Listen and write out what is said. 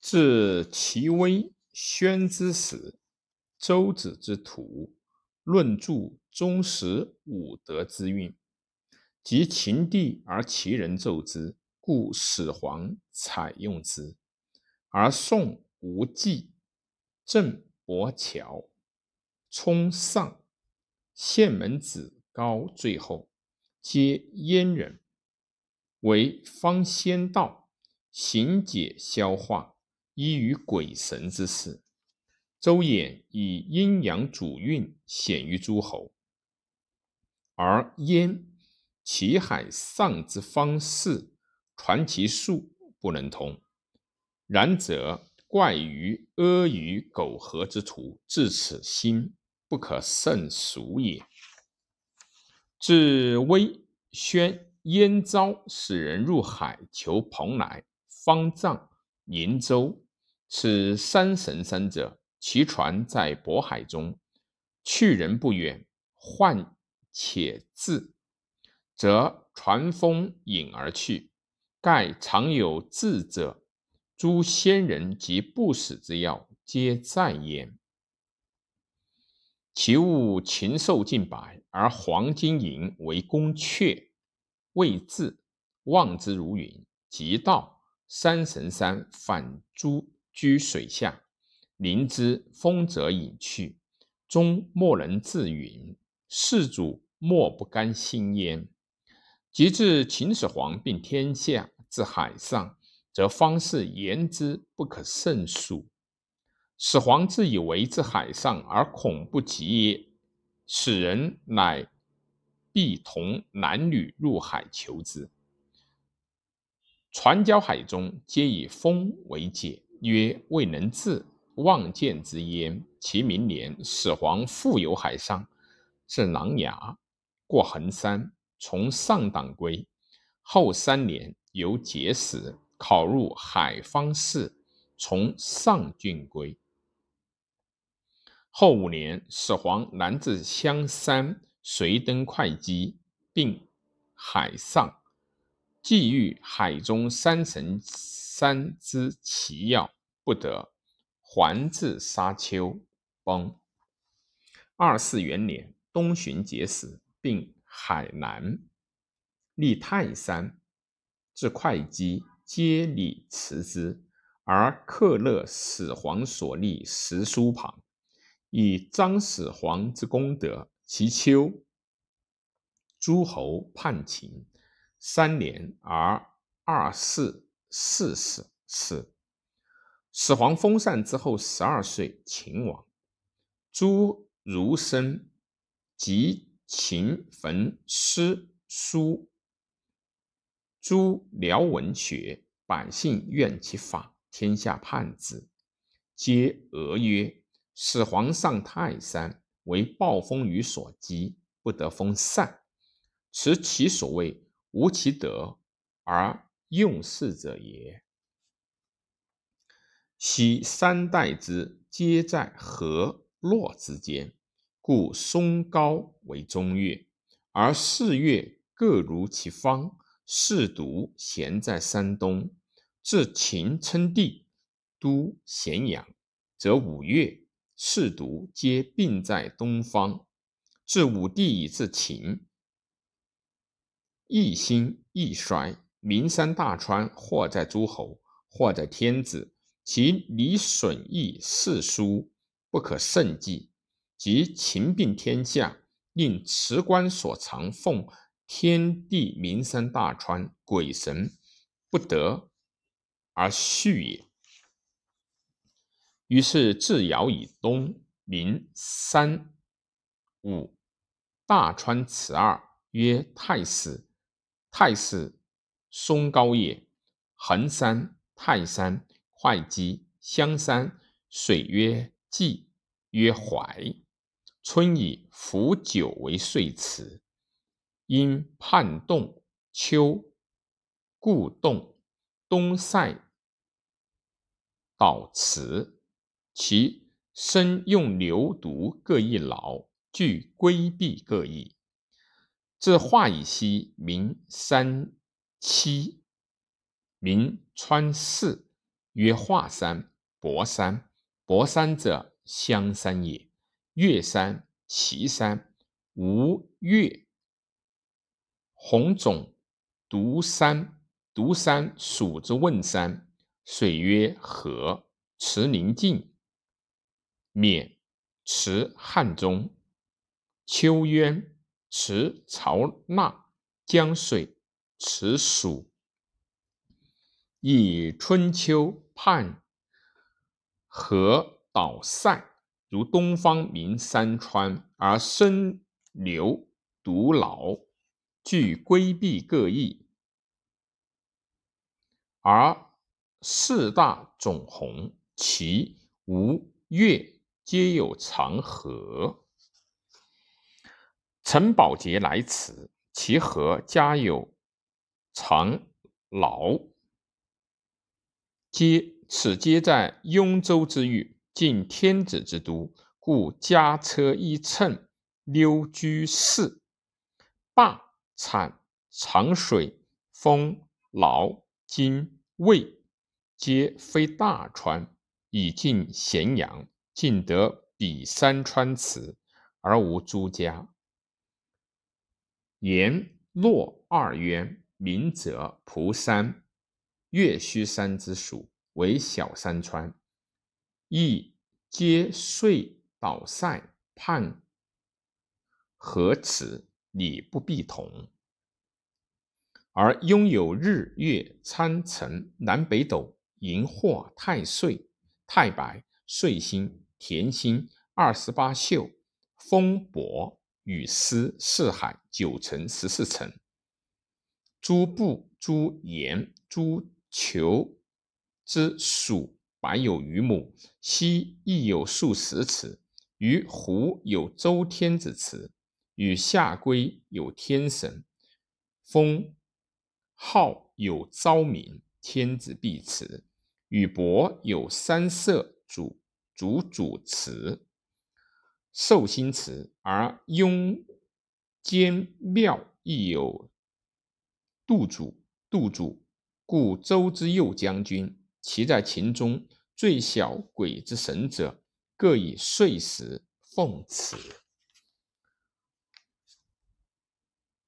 自齐威宣之始，周子之徒，论著忠实武德之运，及秦帝而齐人奏之，故始皇采用之。而宋无忌、郑伯乔、冲上、县门子高，最后皆阉人，为方仙道，行解消化。依于鬼神之事，周衍以阴阳主运显于诸侯，而燕齐海上之方士传其术不能通。然则怪于阿谀苟合之徒，至此心不可胜数也。至威宣燕昭使人入海求蓬莱、方丈、瀛洲。此三神山者，其船在渤海中，去人不远，患且至，则船风引而去。盖常有智者，诸仙人及不死之药，皆在焉。其物禽兽近百，而黄金银为宫阙，未至，望之如云。即到三神山，反诸。居水下，临之风则隐去，终莫能自云。世主莫不甘心焉。及至秦始皇并天下，至海上，则方士言之不可胜数。始皇自以为至海上而恐不及也，使人乃必同男女入海求之。船交海中，皆以风为解。曰：未能至，望见之焉。其明年，始皇复游海上，至琅琊，过衡山，从上党归。后三年，由节使考入海方士，从上郡归。后五年，始皇南至香山，随登会稽，并海上，既遇海中三神山之奇要。不得，还至沙丘，崩。二四元年，东巡节使，并海南，立泰山，至会稽，皆礼辞之。而克勒始皇所立石书旁，以彰始皇之功德。其秋，诸侯叛秦，三年而二世四世死。始皇封禅之后十二岁，秦亡。朱儒生及秦焚诗书，诸辽文学，百姓怨其法，天下叛之，皆讹曰：“始皇上泰山，为暴风雨所击，不得封禅。此其所谓无其德而用事者也。”昔三代之皆在河洛之间，故嵩高为中岳，而四岳各如其方。四渎咸在山东，自秦称帝都咸阳，则五岳四渎皆并在东方。自武帝以至秦，一兴一衰。名山大川，或在诸侯，或在天子。其礼损益世殊，不可胜计。即秦并天下，令辞官所藏奉天地名山大川鬼神，不得而续也。于是自尧以东，名三五大川此二，曰太史。太史松高也。衡山、泰山。会稽、香山，水曰济，曰淮。春以伏九为岁辞，因叛动，秋故动，冬塞导辞。其身用牛犊各一劳，具规避各一。自化以西，名山七，名川四。曰华山、博山。博山者，香山也。岳山、岐山，无岳。红种独山，独山属之问山。水曰河，池宁静。渑，池汉中。秋渊，池曹纳。江水，此属。以春秋判河导塞，如东方明山川，而深流独老，具规避各异，而四大总红，其吴越皆有长河。陈宝杰来此，其河家有长劳。皆此皆在雍州之域，近天子之都，故家车一乘，溜居士。灞产长水，丰劳金渭，皆非大川，以尽咸阳，尽得彼山川池，而无诸家。言洛二渊，名则蒲山。岳虚山之属，为小山川，亦皆遂倒塞判河池，理不必同。而拥有日月参辰南北斗荧惑太岁太白岁星田星二十八宿风伯雨师四海九辰十四辰诸部诸言诸。求之属百有余亩，西亦有数十尺。于湖有周天子祠，与下归有天神。封号有昭明天子必祠，与伯有三色主主主祠，寿星祠。而雍间庙亦有杜主杜主。故周之右将军，其在秦中最小鬼之神者，各以岁时奉祠。